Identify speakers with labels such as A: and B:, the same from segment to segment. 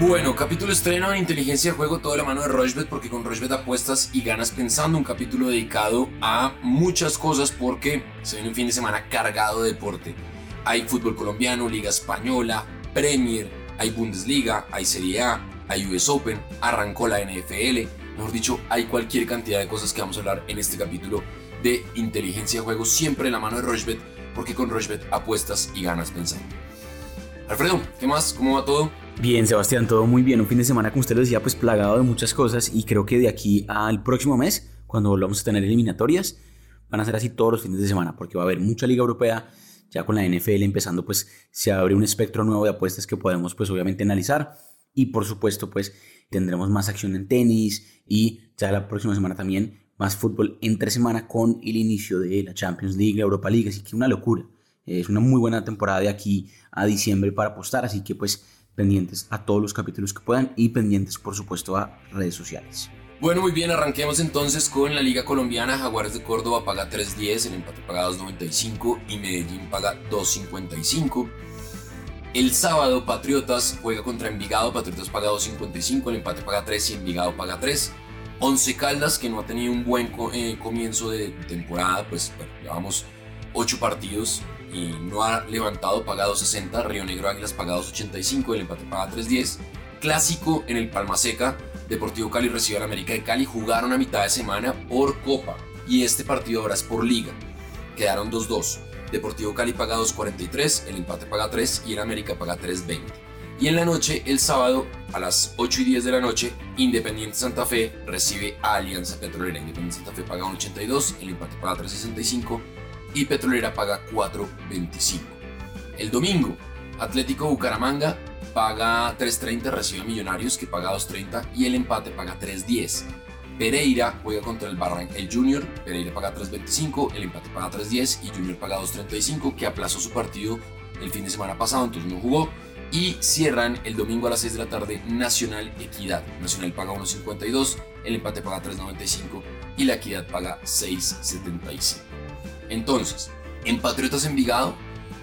A: Bueno, capítulo estreno en inteligencia de juego, toda la mano de Rochbet, porque con Rochbet apuestas y ganas pensando. Un capítulo dedicado a muchas cosas porque se viene un fin de semana cargado de deporte. Hay fútbol colombiano, Liga Española, Premier, hay Bundesliga, hay Serie A, hay US Open, arrancó la NFL. Mejor dicho, hay cualquier cantidad de cosas que vamos a hablar en este capítulo de inteligencia de juego, siempre en la mano de Rochbet, porque con Rochbet apuestas y ganas pensando. Alfredo, ¿qué más? ¿Cómo va todo?
B: Bien, Sebastián, todo muy bien. Un fin de semana, como usted lo decía, pues plagado de muchas cosas y creo que de aquí al próximo mes, cuando volvamos a tener eliminatorias, van a ser así todos los fines de semana, porque va a haber mucha liga europea, ya con la NFL empezando, pues se abre un espectro nuevo de apuestas que podemos, pues obviamente analizar y por supuesto, pues tendremos más acción en tenis y ya la próxima semana también más fútbol entre semana con el inicio de la Champions League, la Europa League, así que una locura. Es una muy buena temporada de aquí a diciembre para apostar, así que pues pendientes a todos los capítulos que puedan y pendientes por supuesto a redes sociales.
A: Bueno, muy bien, arranquemos entonces con la Liga Colombiana. Jaguares de Córdoba paga 3.10, el empate paga 2.95 y Medellín paga 2.55. El sábado Patriotas juega contra Envigado, Patriotas paga 2.55, el empate paga 3 y Envigado paga 3. Once Caldas, que no ha tenido un buen eh, comienzo de temporada, pues bueno, llevamos 8 partidos y no ha levantado, pagado 60. Río Negro Águilas pagados 85, el empate paga 3.10. Clásico en el Palma Seca, Deportivo Cali recibe al América de Cali. Jugaron a mitad de semana por Copa y este partido ahora es por Liga. Quedaron 2-2. Deportivo Cali paga 2.43, el empate paga 3 y el América paga 3.20. Y en la noche, el sábado, a las 8 y 10 de la noche, Independiente Santa Fe recibe a Alianza Petrolera. Independiente Santa Fe paga 1.82, el empate paga 3.65 y Petrolera paga 4.25. El domingo, Atlético Bucaramanga paga 3.30, recibe a Millonarios que paga 2.30 y el empate paga 3.10. Pereira juega contra el Barranca, el Junior, Pereira paga 3.25, el empate paga 3.10 y Junior paga 2.35 que aplazó su partido el fin de semana pasado, entonces no jugó. Y cierran el domingo a las 6 de la tarde Nacional Equidad. Nacional paga 1.52, el empate paga 3.95 y la Equidad paga 6.75. Entonces, en Patriotas Envigado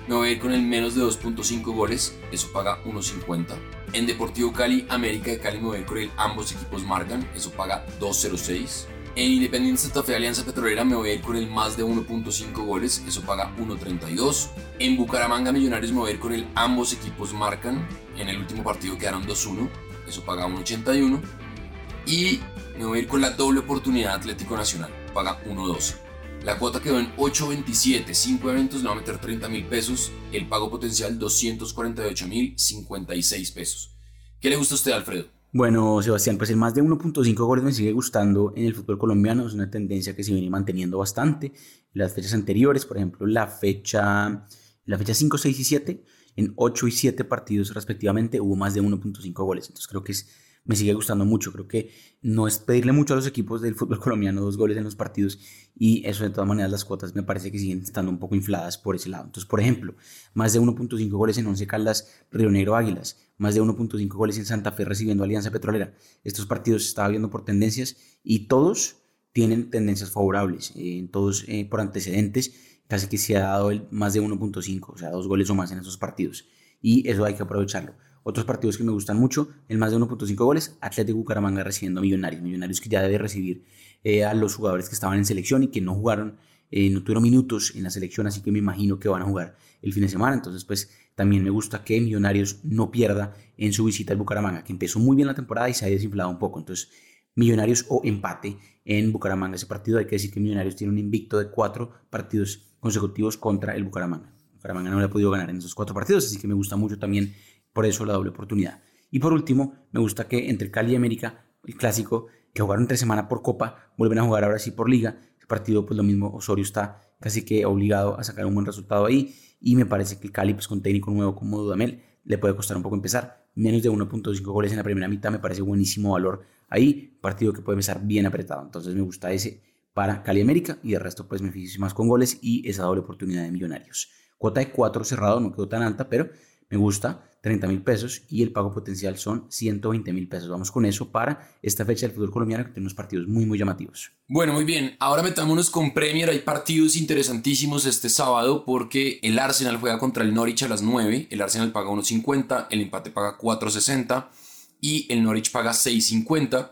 A: me voy a ir con el menos de 2.5 goles, eso paga 1.50. En Deportivo Cali, América de Cali me voy a ir con el ambos equipos marcan, eso paga 2.06. En Independiente Santa Fe Alianza Petrolera me voy a ir con el más de 1.5 goles, eso paga 1.32. En Bucaramanga Millonarios me voy a ir con el ambos equipos marcan, en el último partido quedaron 2-1, eso paga 1.81. Y me voy a ir con la doble oportunidad Atlético Nacional, paga 1.12. La cuota quedó en 8.27, 5 eventos le va a meter 30 mil pesos, el pago potencial 248 mil 56 pesos. ¿Qué le gusta a usted, Alfredo?
B: Bueno, Sebastián, pues el más de 1.5 goles me sigue gustando en el fútbol colombiano, es una tendencia que se viene manteniendo bastante. Las fechas anteriores, por ejemplo, la fecha, la fecha 5, 6 y 7, en 8 y 7 partidos respectivamente hubo más de 1.5 goles, entonces creo que es me sigue gustando mucho. Creo que no es pedirle mucho a los equipos del fútbol colombiano dos goles en los partidos y eso de todas maneras las cuotas me parece que siguen estando un poco infladas por ese lado. Entonces, por ejemplo, más de 1.5 goles en Once Caldas, Río Negro Águilas, más de 1.5 goles en Santa Fe recibiendo Alianza Petrolera. Estos partidos se estaba viendo por tendencias y todos tienen tendencias favorables, eh, todos eh, por antecedentes, casi que se ha dado el más de 1.5, o sea, dos goles o más en esos partidos. Y eso hay que aprovecharlo. Otros partidos que me gustan mucho, el más de 1.5 goles, Atlético Bucaramanga recibiendo Millonarios. Millonarios que ya debe recibir eh, a los jugadores que estaban en selección y que no jugaron, eh, no tuvieron minutos en la selección, así que me imagino que van a jugar el fin de semana. Entonces, pues también me gusta que Millonarios no pierda en su visita al Bucaramanga, que empezó muy bien la temporada y se ha desinflado un poco. Entonces, Millonarios o empate en Bucaramanga. Ese partido hay que decir que Millonarios tiene un invicto de cuatro partidos consecutivos contra el Bucaramanga. Bucaramanga no le ha podido ganar en esos cuatro partidos, así que me gusta mucho también por eso la doble oportunidad. Y por último, me gusta que entre Cali y América, el clásico, que jugaron entre semana por Copa, vuelven a jugar ahora sí por Liga. Ese partido, pues lo mismo, Osorio está casi que obligado a sacar un buen resultado ahí. Y me parece que el Cali, pues con técnico nuevo como Dudamel, le puede costar un poco empezar. Menos de 1.5 goles en la primera mitad me parece buenísimo valor ahí. Partido que puede empezar bien apretado. Entonces me gusta ese para Cali América y el resto pues me fijo más con goles y esa doble oportunidad de millonarios. Cuota de 4 cerrado, no quedó tan alta, pero me gusta, 30 mil pesos y el pago potencial son 120 mil pesos. Vamos con eso para esta fecha del fútbol colombiano que tiene partidos muy, muy llamativos.
A: Bueno, muy bien. Ahora metámonos con Premier. Hay partidos interesantísimos este sábado porque el Arsenal juega contra el Norwich a las 9. El Arsenal paga 1.50, el empate paga 4.60. y el Norwich paga 6.50.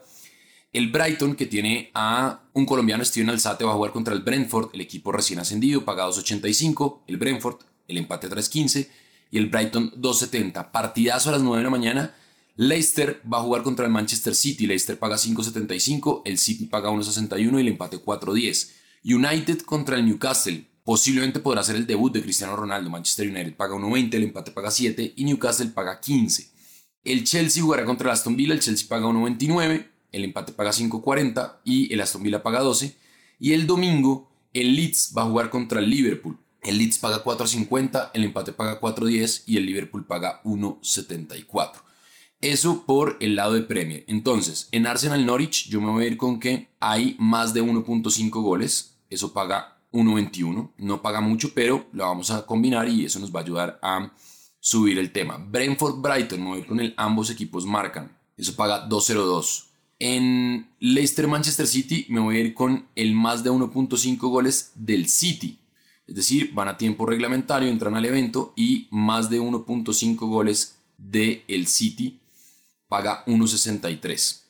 A: El Brighton, que tiene a un colombiano Steven Alzate, va a jugar contra el Brentford, el equipo recién ascendido, paga 2.85. El Brentford, el empate 3.15. Y el Brighton 2.70. Partidazo a las 9 de la mañana. Leicester va a jugar contra el Manchester City. Leicester paga 5.75. El City paga 1.61 y el empate 4.10. United contra el Newcastle. Posiblemente podrá ser el debut de Cristiano Ronaldo. Manchester United paga 1.20, el empate paga 7 y Newcastle paga 15. El Chelsea jugará contra el Aston Villa, el Chelsea paga 1.29, el empate paga 5.40 y el Aston Villa paga 12. Y el domingo el Leeds va a jugar contra el Liverpool. El Leeds paga 4.50, el empate paga 4.10 y el Liverpool paga 1.74. Eso por el lado de Premier. Entonces, en Arsenal Norwich yo me voy a ir con que hay más de 1.5 goles. Eso paga 1.21. No paga mucho, pero lo vamos a combinar y eso nos va a ayudar a subir el tema. Brentford Brighton, me voy con el ambos equipos marcan. Eso paga 2.02. En Leicester Manchester City me voy a ir con el más de 1.5 goles del City. Es decir, van a tiempo reglamentario, entran al evento y más de 1.5 goles del el City paga 1.63.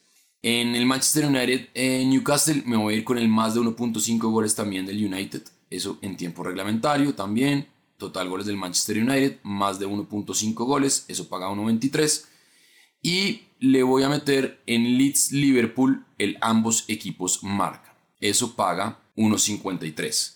A: En el Manchester United Newcastle me voy a ir con el más de 1.5 goles también del United. Eso en tiempo reglamentario también. Total goles del Manchester United, más de 1.5 goles. Eso paga 1.23. Y le voy a meter en Leeds Liverpool el ambos equipos marca. Eso paga 1.53.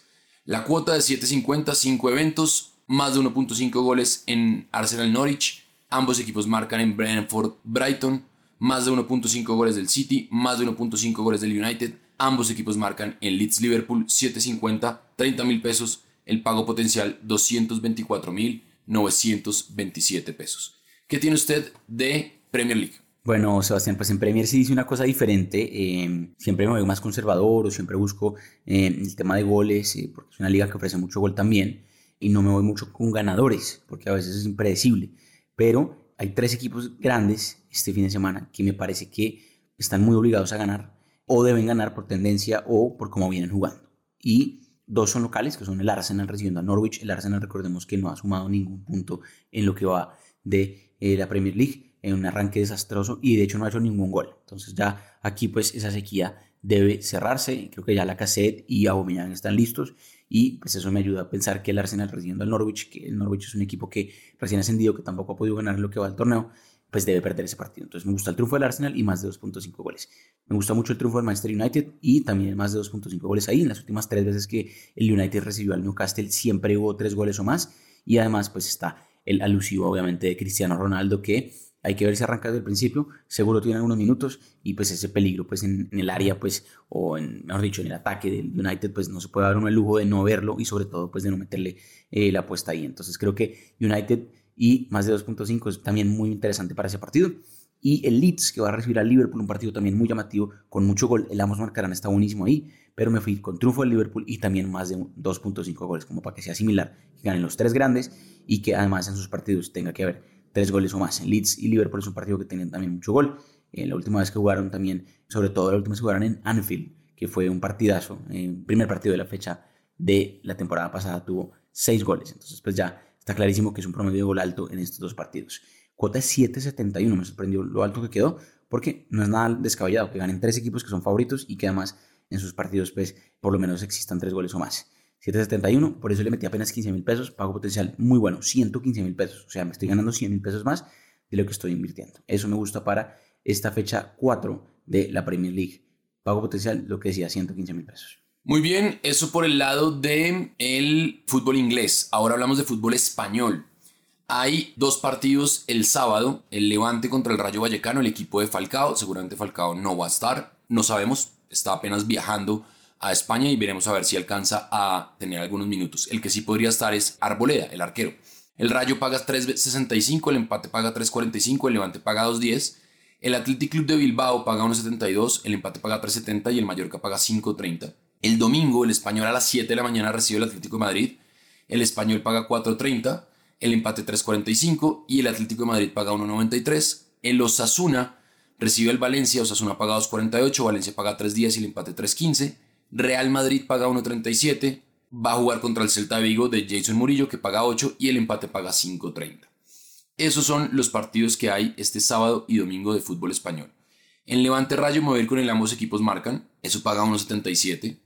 A: La cuota de 7.50, 5 eventos, más de 1.5 goles en Arsenal Norwich. Ambos equipos marcan en Brentford Brighton más de 1.5 goles del City, más de 1.5 goles del United. Ambos equipos marcan en Leeds Liverpool 7.50, 30 mil pesos, el pago potencial 224 mil 927 pesos. ¿Qué tiene usted de Premier League?
B: Bueno, Sebastián, pues en Premier sí dice una cosa diferente. Em, siempre me veo más conservador o siempre busco em, el tema de goles, eh, porque es una liga que ofrece mucho gol también. Y no me voy mucho con ganadores, porque a veces es impredecible. Pero hay tres equipos grandes este fin de semana que me parece que están muy obligados a ganar o deben ganar por tendencia o por cómo vienen jugando. Y dos son locales, que son el Arsenal recibiendo a Norwich. El Arsenal, recordemos que no ha sumado ningún punto en lo que va de eh, la Premier League, en un arranque desastroso y de hecho no ha hecho ningún gol. Entonces ya aquí pues esa sequía debe cerrarse. Creo que ya la cassette y Aubameyang están listos y pues eso me ayuda a pensar que el Arsenal recibiendo al Norwich, que el Norwich es un equipo que recién ascendido, que tampoco ha podido ganar lo que va al torneo, pues debe perder ese partido. Entonces me gusta el triunfo del Arsenal y más de 2.5 goles. Me gusta mucho el triunfo del Manchester United y también más de 2.5 goles ahí. En las últimas tres veces que el United recibió al Newcastle siempre hubo tres goles o más y además pues está el alusivo obviamente de Cristiano Ronaldo que hay que ver si arranca desde el principio, seguro tiene algunos minutos y pues ese peligro pues en, el área pues o en, mejor dicho en el ataque del United pues no se puede dar uno el lujo de no verlo y sobre todo pues de no meterle eh, la apuesta ahí. Entonces creo que United y más de 2.5 es también muy interesante para ese partido. Y el Leeds que va a recibir al Liverpool, un partido también muy llamativo, con mucho gol. El ambos marcarán está buenísimo ahí, pero me fui con triunfo del Liverpool y también más de 2.5 goles, como para que sea similar, que ganen los tres grandes y que además en sus partidos tenga que haber tres goles o más. Leeds y Liverpool es un partido que tienen también mucho gol. Eh, la última vez que jugaron también, sobre todo la última vez que jugaron en Anfield, que fue un partidazo, eh, primer partido de la fecha de la temporada pasada tuvo seis goles. Entonces, pues ya está clarísimo que es un promedio de gol alto en estos dos partidos. Cuota es 7.71, me sorprendió lo alto que quedó, porque no es nada descabellado que ganen tres equipos que son favoritos y que además en sus partidos, pues, por lo menos existan tres goles o más. 771, por eso le metí apenas 15 mil pesos, pago potencial muy bueno, 115 mil pesos, o sea, me estoy ganando 100 mil pesos más de lo que estoy invirtiendo. Eso me gusta para esta fecha 4 de la Premier League. Pago potencial, lo que decía, 115 mil pesos.
A: Muy bien, eso por el lado de el fútbol inglés. Ahora hablamos de fútbol español. Hay dos partidos el sábado, el Levante contra el Rayo Vallecano, el equipo de Falcao, seguramente Falcao no va a estar, no sabemos, está apenas viajando a España y veremos a ver si alcanza a tener algunos minutos. El que sí podría estar es Arboleda, el arquero. El Rayo paga 3.65, el empate paga 3.45, el Levante paga 2.10. El Athletic Club de Bilbao paga 1.72, el empate paga 3.70 y el Mallorca paga 5.30. El domingo el Español a las 7 de la mañana recibe el Atlético de Madrid. El Español paga 4.30, el empate 3.45 y el Atlético de Madrid paga 1.93. El Osasuna recibe el Valencia, Osasuna paga 2.48, Valencia paga 3.10 y el empate 3.15. Real Madrid paga 1.37, va a jugar contra el Celta de Vigo de Jason Murillo que paga 8 y el empate paga 5.30. Esos son los partidos que hay este sábado y domingo de fútbol español. En Levante Rayo ir con el ambos equipos marcan, eso paga 1.77.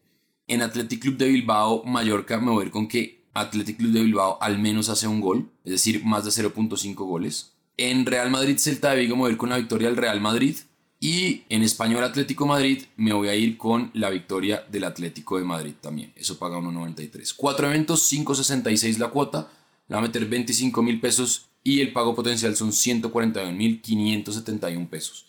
A: En Athletic Club de Bilbao Mallorca ir con que Athletic Club de Bilbao al menos hace un gol, es decir, más de 0.5 goles. En Real Madrid Celta de Vigo ir con la victoria del Real Madrid. Y en Español Atlético Madrid me voy a ir con la victoria del Atlético de Madrid también. Eso paga 1.93. Cuatro eventos, 5.66 la cuota. Le va a meter 25 mil pesos y el pago potencial son 141.571 pesos.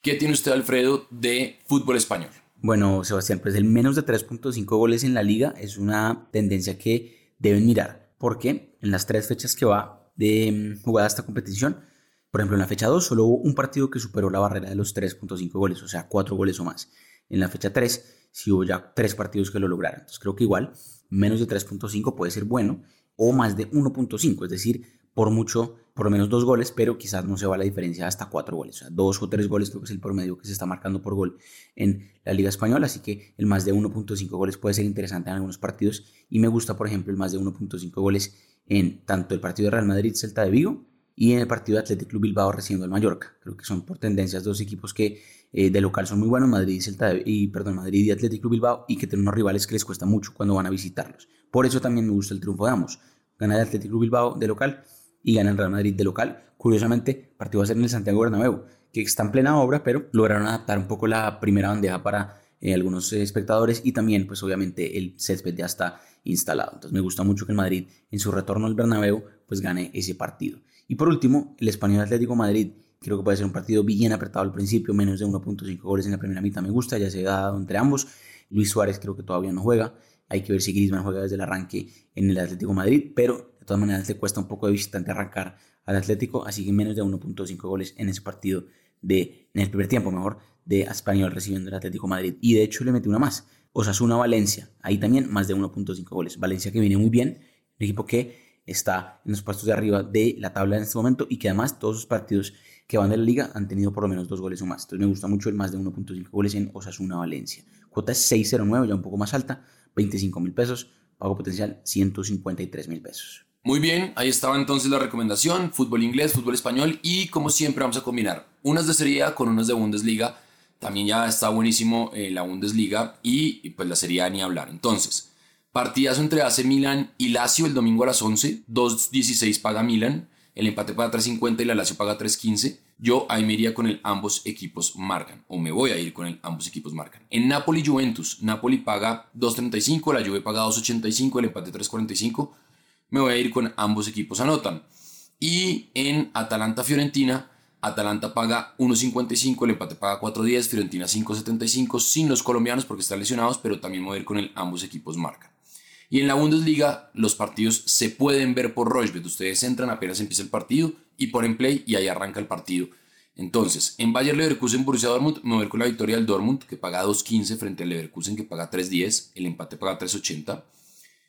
A: ¿Qué tiene usted, Alfredo, de fútbol español?
B: Bueno, Sebastián, pues el menos de 3.5 goles en la liga es una tendencia que deben mirar. Porque en las tres fechas que va de mm, jugada esta competición, por ejemplo, en la fecha 2 solo hubo un partido que superó la barrera de los 3.5 goles, o sea, 4 goles o más. En la fecha 3 sí hubo ya 3 partidos que lo lograron. Entonces creo que igual menos de 3.5 puede ser bueno o más de 1.5, es decir, por mucho, por lo menos dos goles, pero quizás no se va la diferencia hasta cuatro goles. O sea, dos o tres goles creo que es el promedio que se está marcando por gol en la Liga Española, así que el más de 1.5 goles puede ser interesante en algunos partidos y me gusta, por ejemplo, el más de 1.5 goles en tanto el partido de Real Madrid-Celta de Vigo y en el partido de Athletic Club Bilbao recibiendo al Mallorca. Creo que son por tendencias dos equipos que eh, de local son muy buenos, Madrid y Celta y perdón, Madrid y Athletic Club Bilbao y que tienen unos rivales que les cuesta mucho cuando van a visitarlos. Por eso también me gusta el triunfo de ambos. Gana el Athletic Club Bilbao de local y gana el Real Madrid de local. Curiosamente, partido va a ser en el Santiago Bernabéu, que está en plena obra, pero lograron adaptar un poco la primera bandeja para eh, algunos espectadores y también, pues obviamente, el césped ya está instalado. Entonces me gusta mucho que el Madrid, en su retorno al Bernabéu, pues gane ese partido. Y por último, el Español Atlético Madrid. Creo que puede ser un partido bien apretado al principio, menos de 1.5 goles en la primera mitad me gusta, ya se ha dado entre ambos. Luis Suárez creo que todavía no juega. Hay que ver si Griezmann juega desde el arranque en el Atlético Madrid, pero de todas maneras le cuesta un poco de visitante arrancar al Atlético, así que menos de 1.5 goles en ese partido de, en el primer tiempo, mejor, de Español recibiendo el Atlético Madrid. Y de hecho le mete una más. Osasuna Valencia, ahí también más de 1.5 goles. Valencia que viene muy bien, un equipo que está en los puestos de arriba de la tabla en este momento y que además todos los partidos que van de la liga han tenido por lo menos dos goles o más. Entonces me gusta mucho el más de 1.5 goles en Osasuna Valencia. Cuota es 6.09, ya un poco más alta, 25 mil pesos, pago potencial 153 mil pesos.
A: Muy bien, ahí estaba entonces la recomendación, fútbol inglés, fútbol español y como siempre vamos a combinar unas de Serie A con unas de Bundesliga. También ya está buenísimo eh, la Bundesliga y, pues la Serie A ni hablar. Entonces, partidazo entre AC Milan y Lazio el domingo a las 11, 2.16 paga Milan, el empate paga 3.50 y la Lazio paga 3.15. Yo ahí me iría con el ambos equipos marcan, o me voy a ir con el ambos equipos marcan. En Napoli Juventus, Napoli paga 2.35, la Juve paga 2.85, el empate 3.45 me voy a ir con ambos equipos anotan. Y en Atalanta-Fiorentina, Atalanta paga 1.55, el empate paga 4.10, Fiorentina 5.75, sin los colombianos porque están lesionados, pero también ir con el ambos equipos marcan. Y en la Bundesliga, los partidos se pueden ver por Rochbet. Ustedes entran apenas empieza el partido y ponen play y ahí arranca el partido. Entonces, en Bayer Leverkusen, Borussia Dortmund, me voy con la victoria del Dortmund, que paga 2.15 frente al Leverkusen, que paga 3.10, el empate paga 3.80.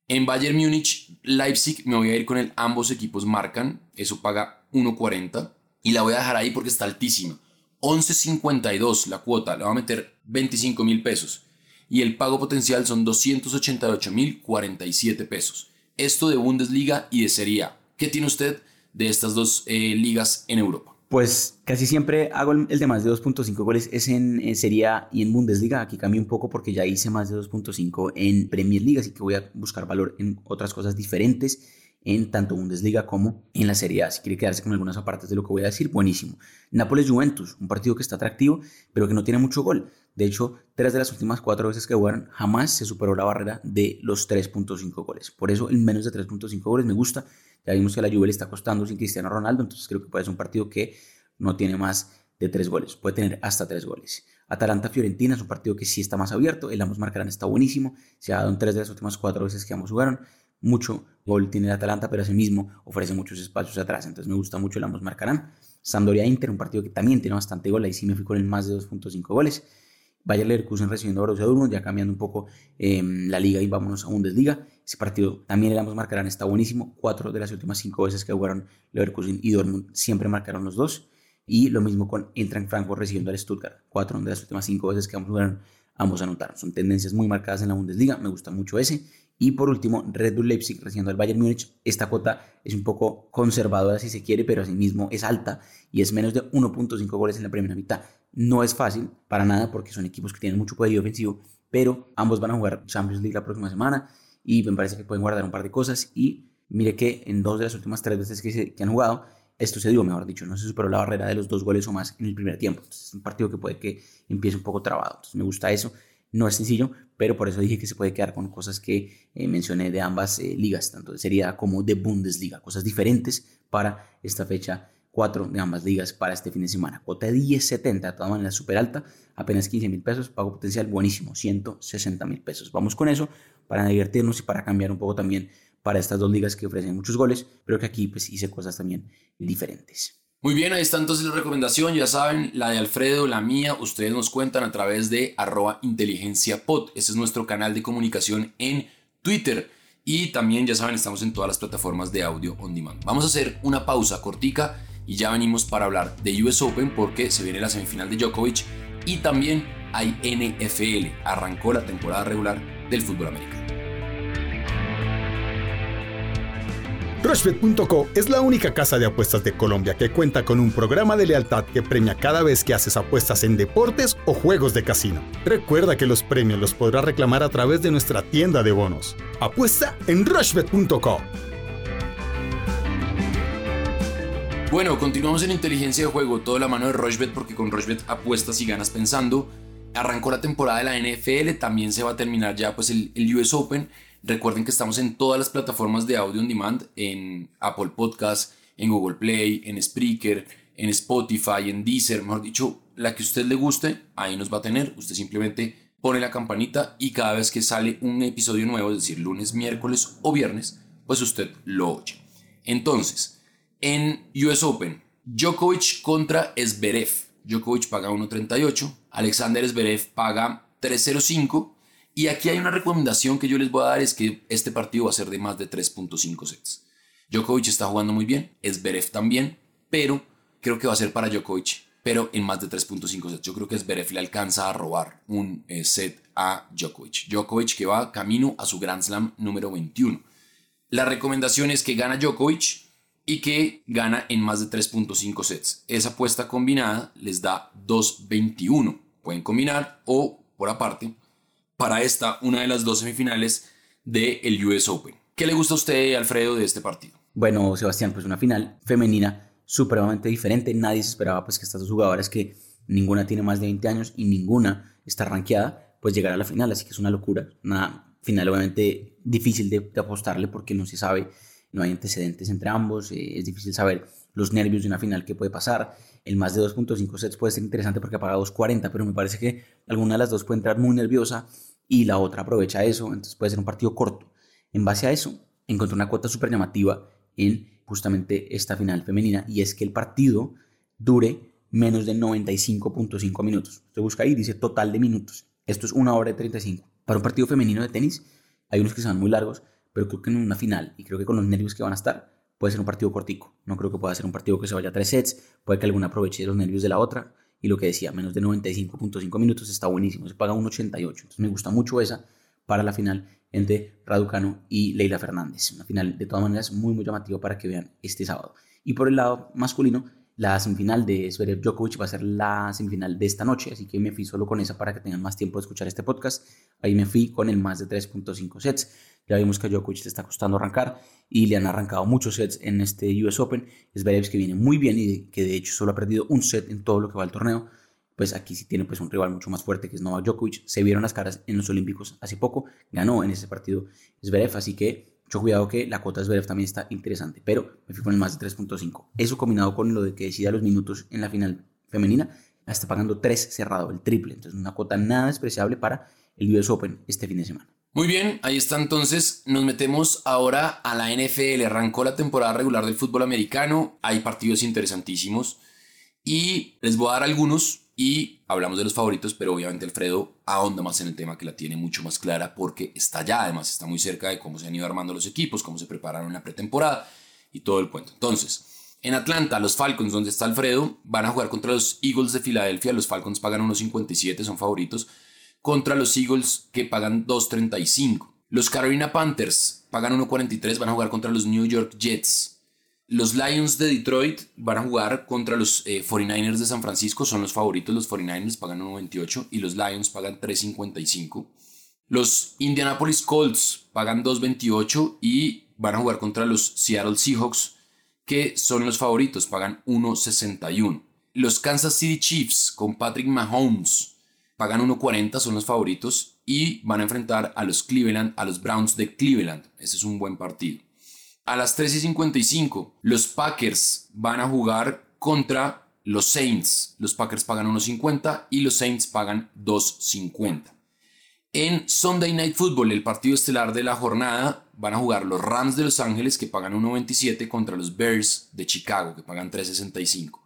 A: En Bayern Múnich, Leipzig, me voy a ir con el ambos equipos marcan, eso paga 1.40 y la voy a dejar ahí porque está altísima. 11.52 la cuota, le voy a meter 25 mil pesos y el pago potencial son 288 mil 47 pesos. Esto de Bundesliga y de Serie A. ¿Qué tiene usted de estas dos eh, ligas en Europa?
B: Pues casi siempre hago el, de más de 2.5 goles es en, Serie A y en Bundesliga. Aquí cambio un poco porque ya hice más de 2.5 en Premier League, así que voy a buscar valor en otras cosas diferentes en tanto Bundesliga como en la Serie A. Si quiere quedarse con algunas apartes de lo que voy a decir, buenísimo. Nápoles-Juventus, un partido que está atractivo, pero que no tiene mucho gol. De hecho, tres de las últimas cuatro veces que jugaron jamás se superó la barrera de los 3.5 goles. Por eso, en menos de 3.5 goles me gusta ya vimos que la Juve le está costando sin Cristiano Ronaldo, entonces creo que puede ser un partido que no tiene más de tres goles, puede tener hasta tres goles. Atalanta-Fiorentina es un partido que sí está más abierto, el ambos marcarán está buenísimo, se ha dado en tres de las últimas cuatro veces que ambos jugaron, mucho gol tiene el Atalanta, pero ese mismo ofrece muchos espacios atrás, entonces me gusta mucho el ambos marcarán. Sampdoria-Inter, un partido que también tiene bastante gol, ahí sí me fui con el más de 2.5 goles. Bayer Leverkusen recibiendo a Borussia Dortmund, ya cambiando un poco em, la liga y vámonos a Bundesliga. Ese partido también el ambos marcarán, está buenísimo. Cuatro de las últimas cinco veces que jugaron Leverkusen y Dortmund siempre marcaron los dos. Y lo mismo con Eintracht Frankfurt recibiendo al Stuttgart. Cuatro de las últimas cinco veces que ambos jugaron, ambos anotaron. Son tendencias muy marcadas en la Bundesliga, me gusta mucho ese. Y por último, Red Bull Leipzig recibiendo al Bayern Múnich. Esta cuota es un poco conservadora si se quiere, pero asimismo es alta y es menos de 1.5 goles en la primera mitad. No es fácil para nada porque son equipos que tienen mucho poder ofensivo, pero ambos van a jugar Champions League la próxima semana y me parece que pueden guardar un par de cosas. Y mire que en dos de las últimas tres veces que, que han jugado, esto se dio, mejor dicho, no se superó la barrera de los dos goles o más en el primer tiempo. Entonces, es un partido que puede que empiece un poco trabado. Entonces, me gusta eso. No es sencillo, pero por eso dije que se puede quedar con cosas que eh, mencioné de ambas eh, ligas, tanto de Serie A como de Bundesliga, cosas diferentes para esta fecha 4 de ambas ligas para este fin de semana. Cuota de 10.70, de todas maneras súper alta, apenas 15 mil pesos, pago potencial buenísimo, 160 mil pesos. Vamos con eso para divertirnos y para cambiar un poco también para estas dos ligas que ofrecen muchos goles, pero que aquí pues hice cosas también diferentes.
A: Muy bien, ahí está entonces la recomendación, ya saben, la de Alfredo, la mía, ustedes nos cuentan a través de arroba inteligenciapod, ese es nuestro canal de comunicación en Twitter. Y también, ya saben, estamos en todas las plataformas de audio on demand. Vamos a hacer una pausa cortica y ya venimos para hablar de US Open porque se viene la semifinal de Djokovic y también hay NFL. Arrancó la temporada regular del fútbol americano.
C: Rushbet.co es la única casa de apuestas de Colombia que cuenta con un programa de lealtad que premia cada vez que haces apuestas en deportes o juegos de casino. Recuerda que los premios los podrás reclamar a través de nuestra tienda de bonos. Apuesta en Rushbet.co.
A: Bueno, continuamos en inteligencia de juego, toda la mano de Rushbet porque con Rushbet apuestas y ganas pensando. Arrancó la temporada de la NFL, también se va a terminar ya pues el US Open Recuerden que estamos en todas las plataformas de audio on demand, en Apple Podcast, en Google Play, en Spreaker, en Spotify, en Deezer, mejor dicho, la que usted le guste, ahí nos va a tener. Usted simplemente pone la campanita y cada vez que sale un episodio nuevo, es decir, lunes, miércoles o viernes, pues usted lo oye. Entonces, en US Open, Djokovic contra Zverev. Djokovic paga 1.38, Alexander Zverev paga 3.05 y aquí hay una recomendación que yo les voy a dar, es que este partido va a ser de más de 3.5 sets. Djokovic está jugando muy bien, Zverev también, pero creo que va a ser para Djokovic, pero en más de 3.5 sets. Yo creo que Zverev le alcanza a robar un eh, set a Djokovic. Djokovic que va camino a su Grand Slam número 21. La recomendación es que gana Djokovic y que gana en más de 3.5 sets. Esa apuesta combinada les da 2.21. Pueden combinar o por aparte para esta, una de las dos semifinales del el US Open. ¿Qué le gusta a usted, Alfredo, de este partido?
B: Bueno, Sebastián, pues una final femenina supremamente diferente. Nadie se esperaba pues que estas dos jugadoras que ninguna tiene más de 20 años y ninguna está rankeada, pues llegar a la final. Así que es una locura. Una final obviamente difícil de, apostarle porque no se sabe, no hay antecedentes entre ambos. Eh, es difícil saber los nervios de una final que puede pasar. El más de 2.5 sets puede ser interesante porque apaga 2.40, pero me parece que alguna de las dos puede entrar muy nerviosa y la otra aprovecha eso, entonces puede ser un partido corto. En base a eso, encontré una cuota súper llamativa en justamente esta final femenina y es que el partido dure menos de 95.5 minutos. Usted busca ahí, dice total de minutos. Esto es una hora de 35. Para un partido femenino de tenis, hay unos que se van muy largos, pero creo que en una final y creo que con los nervios que van a estar, puede ser un partido cortico. No creo que pueda ser un partido que se vaya a tres sets, puede que alguna aproveche los nervios de la otra y lo que decía, menos de 95.5 minutos está buenísimo, se paga un 88. Entonces me gusta mucho esa para la final entre Raducano y Leila Fernández. Una final de todas maneras muy muy llamativa para que vean este sábado. Y por el lado masculino, la semifinal de Zverev Djokovic va a ser la semifinal de esta noche, así que me fui solo con esa para que tengan más tiempo de escuchar este podcast. Ahí me fui con el más de 3.5 sets. Ya vimos que a Djokovic le está costando arrancar y le han arrancado muchos sets en este US Open. Zverev que viene muy bien y que de hecho solo ha perdido un set en todo lo que va al torneo. Pues aquí sí tiene pues un rival mucho más fuerte que es Novak Djokovic. Se vieron las caras en los Olímpicos hace poco. Ganó en ese partido Zverev, así que mucho cuidado que la cuota Zverev también está interesante. Pero me fui con el más de 3.5. Eso combinado con lo de que decida los minutos en la final femenina, está pagando 3 cerrado, el triple. Entonces una cuota nada despreciable para el US Open este fin de semana.
A: Muy bien, ahí está entonces. Nos metemos ahora a la NFL. Arrancó la temporada regular del fútbol americano. Hay partidos interesantísimos. Y les voy a dar algunos y hablamos de los favoritos, pero obviamente Alfredo ahonda más en el tema que la tiene mucho más clara porque está ya, además está muy cerca de cómo se han ido armando los equipos, cómo se prepararon en la pretemporada y todo el cuento. Entonces, en Atlanta, los Falcons, donde está Alfredo, van a jugar contra los Eagles de Filadelfia. Los Falcons pagan unos 57, son favoritos contra los Eagles que pagan 2.35. Los Carolina Panthers pagan 1.43, van a jugar contra los New York Jets. Los Lions de Detroit van a jugar contra los 49ers eh, de San Francisco, son los favoritos, los 49ers pagan 1.28 y los Lions pagan 3.55. Los Indianapolis Colts pagan 2.28 y van a jugar contra los Seattle Seahawks, que son los favoritos, pagan 1.61. Los Kansas City Chiefs con Patrick Mahomes pagan 1.40, son los favoritos y van a enfrentar a los Cleveland, a los Browns de Cleveland. Ese es un buen partido. A las 3.55, los Packers van a jugar contra los Saints. Los Packers pagan 1.50 y los Saints pagan 2.50. En Sunday Night Football, el partido estelar de la jornada, van a jugar los Rams de Los Ángeles que pagan 1.27 contra los Bears de Chicago que pagan 3.65.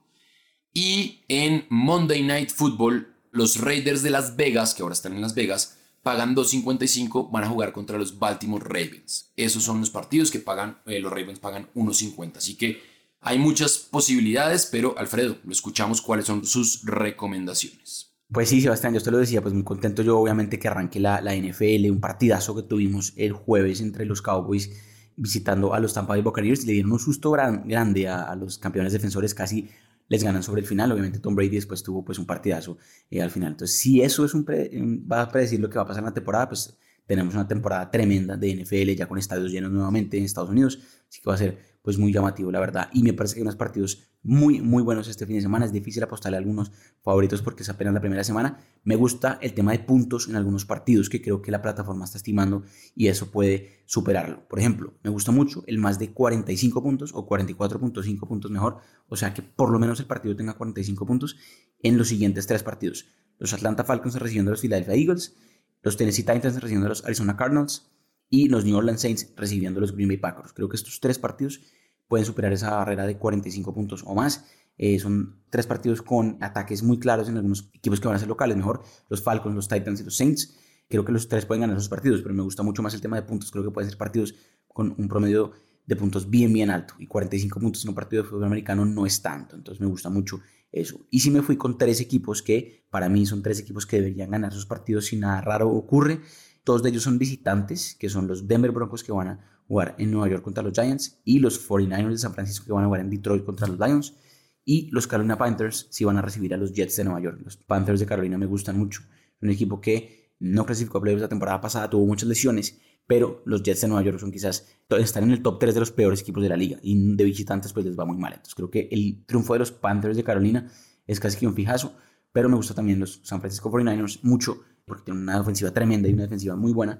A: Y en Monday Night Football, los Raiders de Las Vegas, que ahora están en Las Vegas, pagan 2.55, van a jugar contra los Baltimore Ravens. Esos son los partidos que pagan, eh, los Ravens pagan 1.50. Así que hay muchas posibilidades, pero Alfredo, lo escuchamos cuáles son sus recomendaciones.
B: Pues sí, Sebastián, yo te lo decía, pues muy contento yo obviamente que arranque la, la NFL, un partidazo que tuvimos el jueves entre los Cowboys visitando a los Tampa Bay Buccaneers, le dieron un susto grande a, a los campeones defensores, casi les ganan sobre el final. Obviamente Tom Brady después tuvo pues un partidazo eh, al final. Entonces, si eso es un va a predecir lo que va a pasar en la temporada, pues tenemos una temporada tremenda de NFL ya con estadios llenos nuevamente en Estados Unidos. Así que va a ser pues muy llamativo, la verdad. Y me parece que hay unos partidos muy, muy buenos este fin de semana. Es difícil apostarle a algunos favoritos porque es apenas la primera semana. Me gusta el tema de puntos en algunos partidos que creo que la plataforma está estimando y eso puede superarlo. Por ejemplo, me gusta mucho el más de 45 puntos o 44.5 puntos mejor. O sea que por lo menos el partido tenga 45 puntos en los siguientes tres partidos. Los Atlanta Falcons recibiendo a los Philadelphia Eagles, los Tennessee Titans recibiendo a los Arizona Cardinals y los New Orleans Saints recibiendo a los Green Bay Packers. Creo que estos tres partidos pueden superar esa barrera de 45 puntos o más. Eh, son tres partidos con ataques muy claros en algunos equipos que van a ser locales, mejor los Falcons, los Titans y los Saints. Creo que los tres pueden ganar esos partidos, pero me gusta mucho más el tema de puntos. Creo que pueden ser partidos con un promedio de puntos bien, bien alto. Y 45 puntos en un partido de fútbol americano no es tanto. Entonces me gusta mucho eso. Y si me fui con tres equipos que para mí son tres equipos que deberían ganar esos partidos si nada raro ocurre. Dos de ellos son visitantes, que son los Denver Broncos que van a jugar en Nueva York contra los Giants y los 49ers de San Francisco que van a jugar en Detroit contra los Lions y los Carolina Panthers si van a recibir a los Jets de Nueva York. Los Panthers de Carolina me gustan mucho. Un equipo que no clasificó a playoffs la temporada pasada, tuvo muchas lesiones, pero los Jets de Nueva York son quizás, están en el top 3 de los peores equipos de la liga y de visitantes pues les va muy mal. Entonces creo que el triunfo de los Panthers de Carolina es casi que un fijazo, pero me gusta también los San Francisco 49ers mucho porque tienen una ofensiva tremenda y una defensiva muy buena.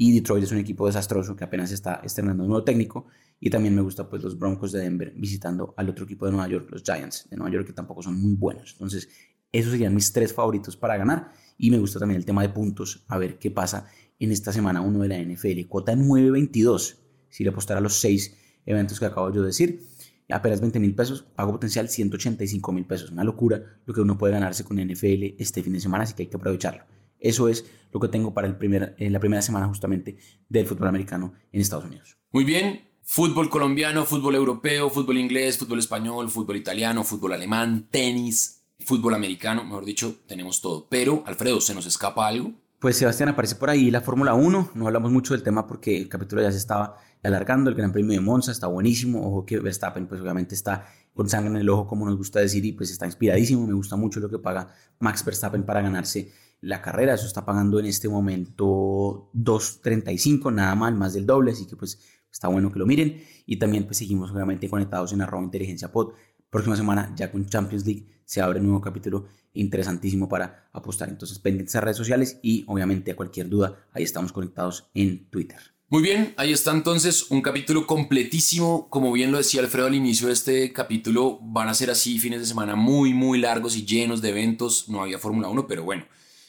B: Y Detroit es un equipo desastroso que apenas está estrenando un nuevo técnico. Y también me gusta pues los Broncos de Denver visitando al otro equipo de Nueva York, los Giants de Nueva York, que tampoco son muy buenos. Entonces, esos serían mis tres favoritos para ganar. Y me gusta también el tema de puntos, a ver qué pasa en esta semana 1 de la NFL. Cuota 9.22, si le apostara a los seis eventos que acabo yo de decir. Apenas 20 mil pesos, pago potencial 185 mil pesos. Una locura lo que uno puede ganarse con NFL este fin de semana, así que hay que aprovecharlo. Eso es lo que tengo para el primer, eh, la primera semana justamente del fútbol americano en Estados Unidos.
A: Muy bien, fútbol colombiano, fútbol europeo, fútbol inglés, fútbol español, fútbol italiano, fútbol alemán, tenis, fútbol americano, mejor dicho, tenemos todo. Pero, Alfredo, ¿se nos escapa algo?
B: Pues Sebastián, aparece por ahí la Fórmula 1, no hablamos mucho del tema porque el capítulo ya se estaba alargando, el Gran Premio de Monza está buenísimo, ojo que Verstappen pues obviamente está con sangre en el ojo como nos gusta decir y pues está inspiradísimo, me gusta mucho lo que paga Max Verstappen para ganarse la carrera, eso está pagando en este momento 2.35, nada mal, más del doble, así que pues está bueno que lo miren. Y también pues seguimos obviamente conectados en arroba inteligencia pod. Próxima semana ya con Champions League se abre un nuevo capítulo interesantísimo para apostar. Entonces pendientes a redes sociales y obviamente a cualquier duda ahí estamos conectados en Twitter.
A: Muy bien, ahí está entonces un capítulo completísimo. Como bien lo decía Alfredo al inicio de este capítulo, van a ser así fines de semana muy, muy largos y llenos de eventos. No había Fórmula 1, pero bueno,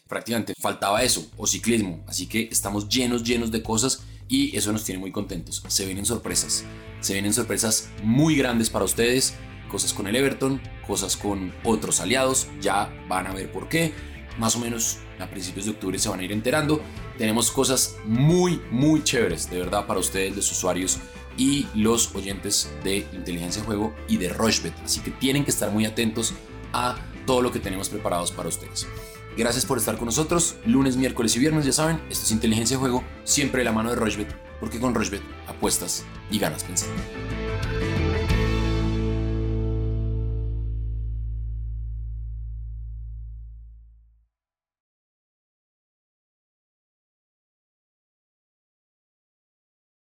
A: prácticamente faltaba eso, o ciclismo. Así que estamos llenos, llenos de cosas y eso nos tiene muy contentos. Se vienen sorpresas, se vienen sorpresas muy grandes para ustedes. Cosas con el Everton, cosas con otros aliados, ya van a ver por qué. Más o menos a principios de octubre se van a ir enterando. Tenemos cosas muy, muy chéveres, de verdad, para ustedes, los usuarios y los oyentes de Inteligencia Juego y de Rochebet. Así que tienen que estar muy atentos a todo lo que tenemos preparados para ustedes. Gracias por estar con nosotros. Lunes, miércoles y viernes, ya saben, esto es Inteligencia de Juego, siempre de la mano de Rochbet, porque con Rochbet apuestas y ganas pensando.